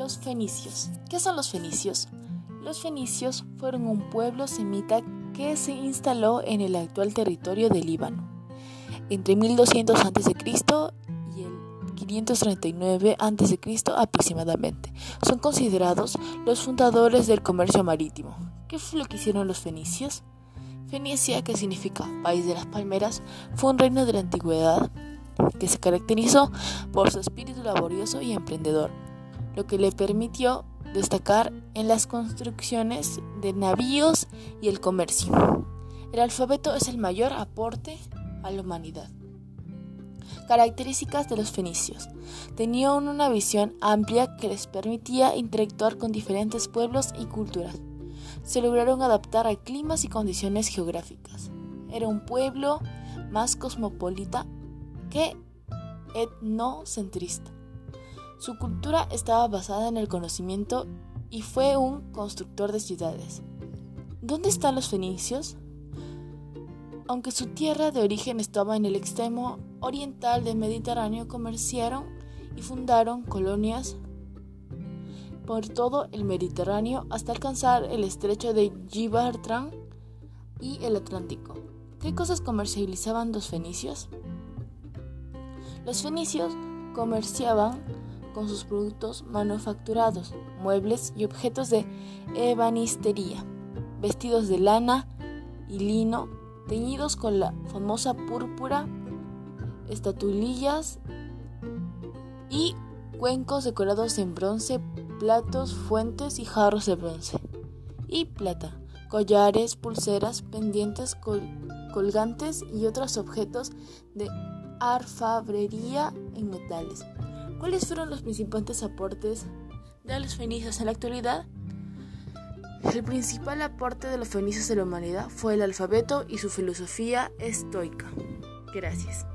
Los fenicios. ¿Qué son los fenicios? Los fenicios fueron un pueblo semita que se instaló en el actual territorio del Líbano entre 1200 a.C. y el 539 a.C. aproximadamente. Son considerados los fundadores del comercio marítimo. ¿Qué fue lo que hicieron los fenicios? Fenicia, que significa país de las palmeras, fue un reino de la antigüedad que se caracterizó por su espíritu laborioso y emprendedor, lo que le permitió destacar en las construcciones de navíos y el comercio. El alfabeto es el mayor aporte a la humanidad. Características de los fenicios. Tenían una visión amplia que les permitía interactuar con diferentes pueblos y culturas. Se lograron adaptar a climas y condiciones geográficas. Era un pueblo más cosmopolita que etnocentrista. Su cultura estaba basada en el conocimiento y fue un constructor de ciudades. ¿Dónde están los fenicios? Aunque su tierra de origen estaba en el extremo oriental del Mediterráneo, comerciaron y fundaron colonias por todo el Mediterráneo hasta alcanzar el estrecho de Gibraltar y el Atlántico. ¿Qué cosas comercializaban los fenicios? Los fenicios comerciaban con sus productos manufacturados, muebles y objetos de ebanistería, vestidos de lana y lino teñidos con la famosa púrpura, estatuillas y cuencos decorados en bronce, platos, fuentes y jarros de bronce y plata, collares, pulseras, pendientes, colgantes y otros objetos de alfabrería en metales. ¿Cuáles fueron los principales aportes de los fenicios en la actualidad? El principal aporte de los fenicios a la humanidad fue el alfabeto y su filosofía estoica. Gracias.